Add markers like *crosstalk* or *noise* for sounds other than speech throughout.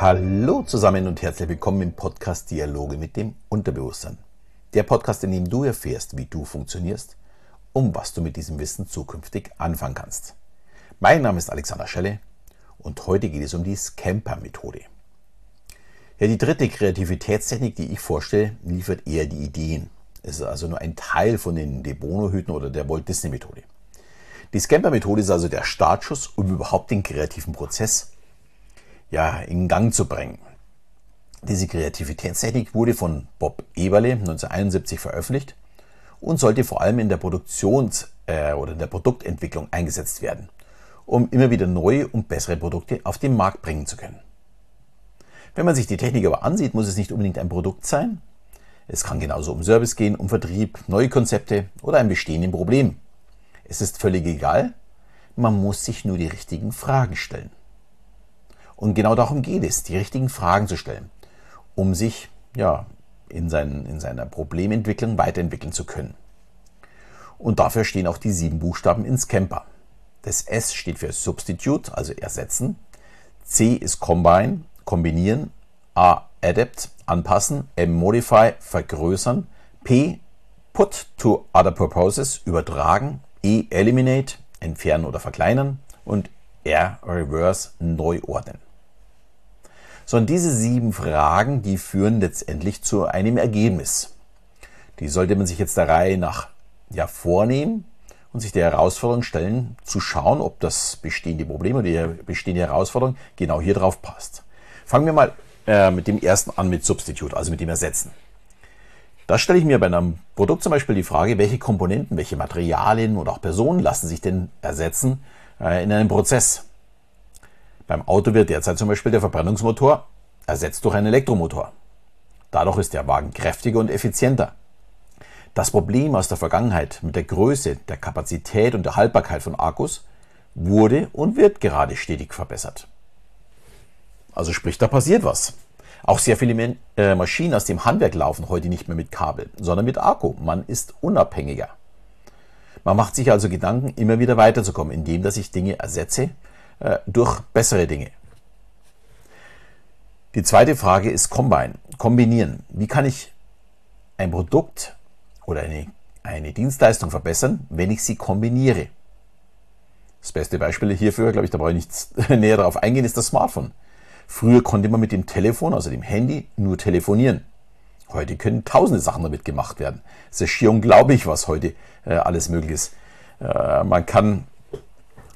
Hallo zusammen und herzlich willkommen im Podcast Dialoge mit dem Unterbewusstsein. Der Podcast, in dem du erfährst, wie du funktionierst und was du mit diesem Wissen zukünftig anfangen kannst. Mein Name ist Alexander Schelle und heute geht es um die Scamper-Methode. Ja, die dritte Kreativitätstechnik, die ich vorstelle, liefert eher die Ideen. Es ist also nur ein Teil von den De Bono-Hüten oder der Walt Disney-Methode. Die Scamper-Methode ist also der Startschuss, um überhaupt den kreativen Prozess ja, in Gang zu bringen. Diese Kreativitätstechnik wurde von Bob Eberle 1971 veröffentlicht und sollte vor allem in der Produktions- äh, oder in der Produktentwicklung eingesetzt werden, um immer wieder neue und bessere Produkte auf den Markt bringen zu können. Wenn man sich die Technik aber ansieht, muss es nicht unbedingt ein Produkt sein. Es kann genauso um Service gehen, um Vertrieb, neue Konzepte oder ein bestehendes Problem. Es ist völlig egal, man muss sich nur die richtigen Fragen stellen. Und genau darum geht es, die richtigen Fragen zu stellen, um sich ja, in, seinen, in seiner Problementwicklung weiterentwickeln zu können. Und dafür stehen auch die sieben Buchstaben in Scamper. Das S steht für Substitute, also ersetzen. C ist Combine, kombinieren. A, Adapt, anpassen. M, Modify, vergrößern. P, Put to other purposes, übertragen. E, Eliminate, entfernen oder verkleinern. Und R, Reverse, neu ordnen sondern diese sieben Fragen, die führen letztendlich zu einem Ergebnis. Die sollte man sich jetzt der Reihe nach ja, vornehmen und sich der Herausforderung stellen, zu schauen, ob das bestehende Problem oder die bestehende Herausforderung genau hier drauf passt. Fangen wir mal äh, mit dem ersten an, mit Substitute, also mit dem Ersetzen. Da stelle ich mir bei einem Produkt zum Beispiel die Frage, welche Komponenten, welche Materialien oder auch Personen lassen sich denn ersetzen äh, in einem Prozess. Beim Auto wird derzeit zum Beispiel der Verbrennungsmotor ersetzt durch einen Elektromotor. Dadurch ist der Wagen kräftiger und effizienter. Das Problem aus der Vergangenheit mit der Größe, der Kapazität und der Haltbarkeit von Akkus wurde und wird gerade stetig verbessert. Also sprich, da passiert was. Auch sehr viele äh, Maschinen aus dem Handwerk laufen heute nicht mehr mit Kabel, sondern mit Akku. Man ist unabhängiger. Man macht sich also Gedanken, immer wieder weiterzukommen, indem dass ich Dinge ersetze durch bessere Dinge. Die zweite Frage ist Combine, kombinieren. Wie kann ich ein Produkt oder eine, eine Dienstleistung verbessern, wenn ich sie kombiniere? Das beste Beispiel hierfür, glaube ich, da brauche ich nichts *laughs* näher darauf eingehen, ist das Smartphone. Früher konnte man mit dem Telefon, also dem Handy, nur telefonieren. Heute können tausende Sachen damit gemacht werden. Es ist schier unglaublich, was heute äh, alles möglich ist. Äh, man kann äh,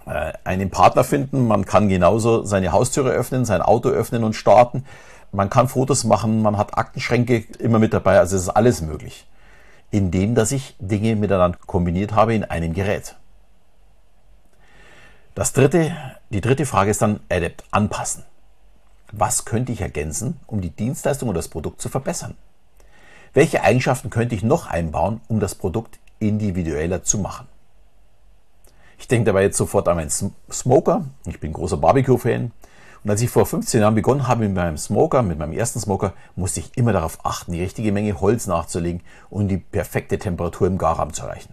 einen Partner finden. Man kann genauso seine Haustüre öffnen, sein Auto öffnen und starten. Man kann Fotos machen, man hat Aktenschränke immer mit dabei, also es ist alles möglich. Indem, dass ich Dinge miteinander kombiniert habe in einem Gerät. Das dritte, die dritte Frage ist dann Adapt, anpassen. Was könnte ich ergänzen, um die Dienstleistung oder das Produkt zu verbessern? Welche Eigenschaften könnte ich noch einbauen, um das Produkt individueller zu machen? Ich denke dabei jetzt sofort an meinen Smoker. Ich bin großer Barbecue-Fan. Und als ich vor 15 Jahren begonnen habe mit meinem Smoker, mit meinem ersten Smoker, musste ich immer darauf achten, die richtige Menge Holz nachzulegen und die perfekte Temperatur im Garraum zu erreichen.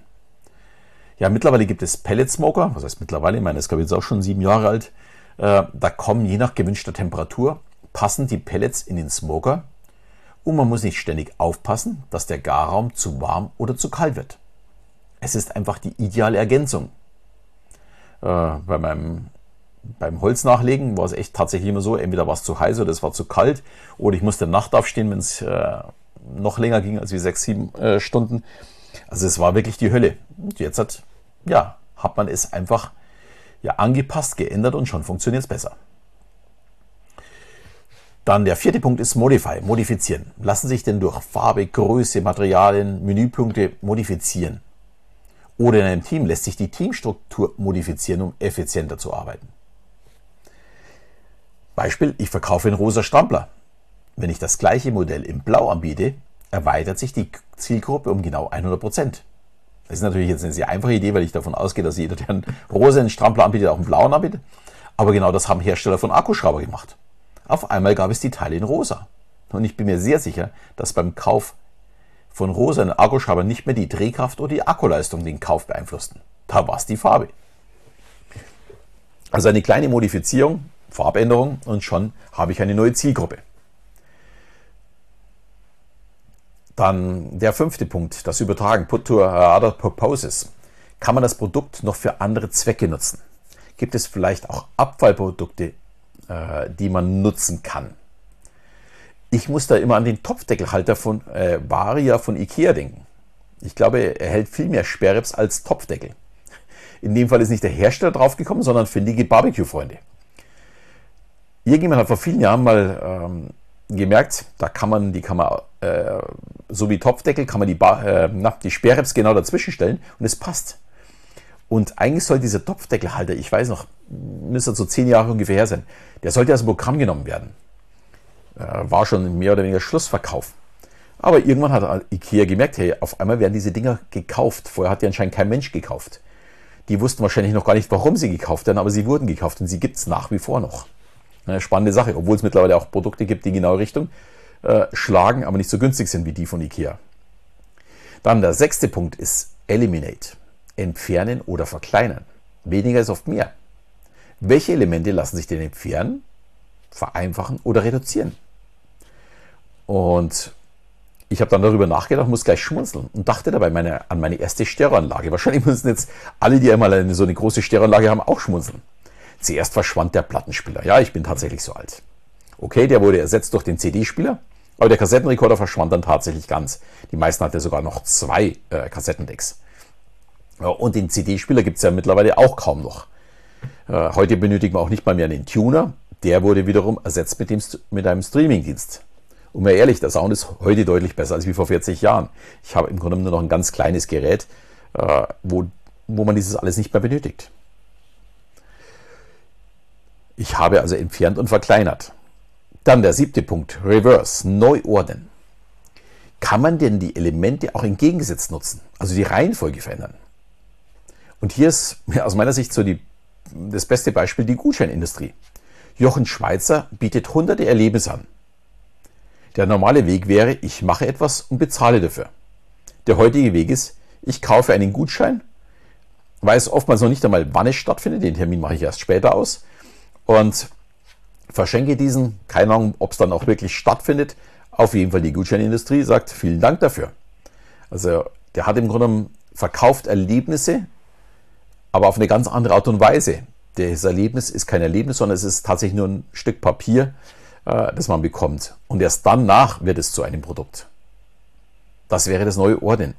Ja, mittlerweile gibt es Pellet-Smoker, was heißt mittlerweile, ich meine, das ist ich jetzt auch schon sieben Jahre alt. Äh, da kommen je nach gewünschter Temperatur passend die Pellets in den Smoker und man muss nicht ständig aufpassen, dass der Garraum zu warm oder zu kalt wird. Es ist einfach die ideale Ergänzung bei meinem beim Holz nachlegen war es echt tatsächlich immer so, entweder war es zu heiß oder es war zu kalt oder ich musste Nacht aufstehen, wenn es äh, noch länger ging als wie sechs, sieben äh, Stunden. Also es war wirklich die Hölle. Und jetzt hat, ja, hat man es einfach ja, angepasst, geändert und schon funktioniert es besser. Dann der vierte Punkt ist Modify, modifizieren. Lassen sich denn durch Farbe, Größe, Materialien, Menüpunkte modifizieren? Oder in einem Team lässt sich die Teamstruktur modifizieren, um effizienter zu arbeiten. Beispiel, ich verkaufe einen rosa Strampler. Wenn ich das gleiche Modell in Blau anbiete, erweitert sich die Zielgruppe um genau 100 Prozent. Das ist natürlich jetzt eine sehr einfache Idee, weil ich davon ausgehe, dass jeder, der einen rosa Strampler anbietet, auch einen blauen anbietet. Aber genau das haben Hersteller von Akkuschrauber gemacht. Auf einmal gab es die Teile in rosa. Und ich bin mir sehr sicher, dass beim Kauf von rosa Akkuschrauber nicht mehr die Drehkraft oder die Akkuleistung den Kauf beeinflussten. Da war es die Farbe. Also eine kleine Modifizierung Farbänderung und schon habe ich eine neue Zielgruppe. Dann der fünfte Punkt, das Übertragen, Put to other purposes. Kann man das Produkt noch für andere Zwecke nutzen? Gibt es vielleicht auch Abfallprodukte, äh, die man nutzen kann? Ich muss da immer an den Topfdeckelhalter von äh, Varia von Ikea denken. Ich glaube, er hält viel mehr Sperrrips als Topfdeckel. In dem Fall ist nicht der Hersteller draufgekommen, sondern findige Barbecue-Freunde. Irgendjemand hat vor vielen Jahren mal ähm, gemerkt, da kann man, die kann äh, so wie Topfdeckel, kann man die, Bar, äh, na, die Sperrrips genau dazwischen stellen und es passt. Und eigentlich soll dieser Topfdeckelhalter, ich weiß noch, müsste so zehn Jahre ungefähr her sein, der sollte als Programm genommen werden. Äh, war schon mehr oder weniger Schlussverkauf. Aber irgendwann hat Ikea gemerkt, hey, auf einmal werden diese Dinger gekauft. Vorher hat die anscheinend kein Mensch gekauft. Die wussten wahrscheinlich noch gar nicht, warum sie gekauft werden, aber sie wurden gekauft und sie gibt es nach wie vor noch. Eine spannende Sache, obwohl es mittlerweile auch Produkte gibt, die genau Richtung äh, schlagen, aber nicht so günstig sind wie die von Ikea. Dann der sechste Punkt ist Eliminate. Entfernen oder verkleinern. Weniger ist oft mehr. Welche Elemente lassen sich denn entfernen, vereinfachen oder reduzieren? Und ich habe dann darüber nachgedacht, muss gleich schmunzeln und dachte dabei meine, an meine erste Stereoanlage. Wahrscheinlich müssen jetzt alle, die einmal eine, so eine große Stereoanlage haben, auch schmunzeln. Zuerst verschwand der Plattenspieler. Ja, ich bin tatsächlich so alt. Okay, der wurde ersetzt durch den CD-Spieler, aber der Kassettenrekorder verschwand dann tatsächlich ganz. Die meisten hatten sogar noch zwei äh, Kassettendecks. Ja, und den CD-Spieler gibt es ja mittlerweile auch kaum noch. Äh, heute benötigen wir auch nicht mal mehr einen Tuner. Der wurde wiederum ersetzt mit, dem, mit einem Streaming-Dienst. Und mal ehrlich, der Sound ist heute deutlich besser als wie vor 40 Jahren. Ich habe im Grunde nur noch ein ganz kleines Gerät, äh, wo, wo man dieses alles nicht mehr benötigt. Ich habe also entfernt und verkleinert. Dann der siebte Punkt, Reverse, neu ordnen. Kann man denn die Elemente auch entgegengesetzt nutzen, also die Reihenfolge verändern? Und hier ist aus meiner Sicht so die, das beste Beispiel die Gutscheinindustrie. Jochen Schweizer bietet hunderte Erlebnisse an. Der normale Weg wäre, ich mache etwas und bezahle dafür. Der heutige Weg ist, ich kaufe einen Gutschein, weiß oftmals noch nicht einmal, wann es stattfindet, den Termin mache ich erst später aus und verschenke diesen, keine Ahnung, ob es dann auch wirklich stattfindet. Auf jeden Fall die Gutscheinindustrie sagt vielen Dank dafür. Also der hat im Grunde verkauft Erlebnisse, aber auf eine ganz andere Art und Weise. Das Erlebnis ist kein Erlebnis, sondern es ist tatsächlich nur ein Stück Papier, äh, das man bekommt. Und erst danach wird es zu einem Produkt. Das wäre das neue Orden.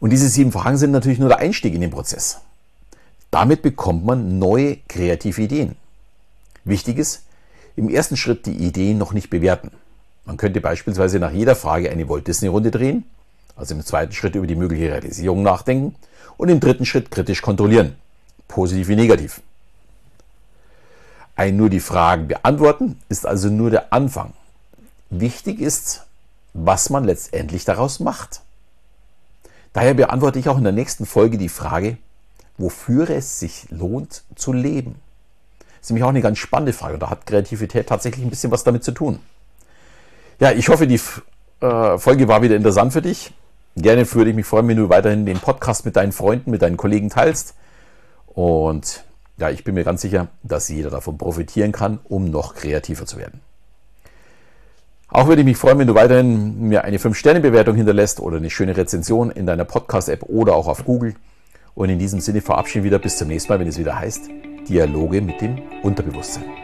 Und diese sieben Fragen sind natürlich nur der Einstieg in den Prozess. Damit bekommt man neue kreative Ideen. Wichtig ist, im ersten Schritt die Ideen noch nicht bewerten. Man könnte beispielsweise nach jeder Frage eine Walt Disney Runde drehen, also im zweiten Schritt über die mögliche Realisierung nachdenken und im dritten Schritt kritisch kontrollieren, positiv wie negativ. Ein nur die Fragen beantworten ist also nur der Anfang. Wichtig ist, was man letztendlich daraus macht. Daher beantworte ich auch in der nächsten Folge die Frage, wofür es sich lohnt zu leben. Das ist nämlich auch eine ganz spannende Frage und da hat Kreativität tatsächlich ein bisschen was damit zu tun. Ja, ich hoffe, die äh, Folge war wieder interessant für dich. Gerne würde ich mich freuen, wenn du weiterhin den Podcast mit deinen Freunden, mit deinen Kollegen teilst. Und ja, ich bin mir ganz sicher, dass jeder davon profitieren kann, um noch kreativer zu werden. Auch würde ich mich freuen, wenn du weiterhin mir eine 5-Sterne-Bewertung hinterlässt oder eine schöne Rezension in deiner Podcast-App oder auch auf Google. Und in diesem Sinne verabschieden wir wieder bis zum nächsten Mal, wenn es wieder heißt Dialoge mit dem Unterbewusstsein.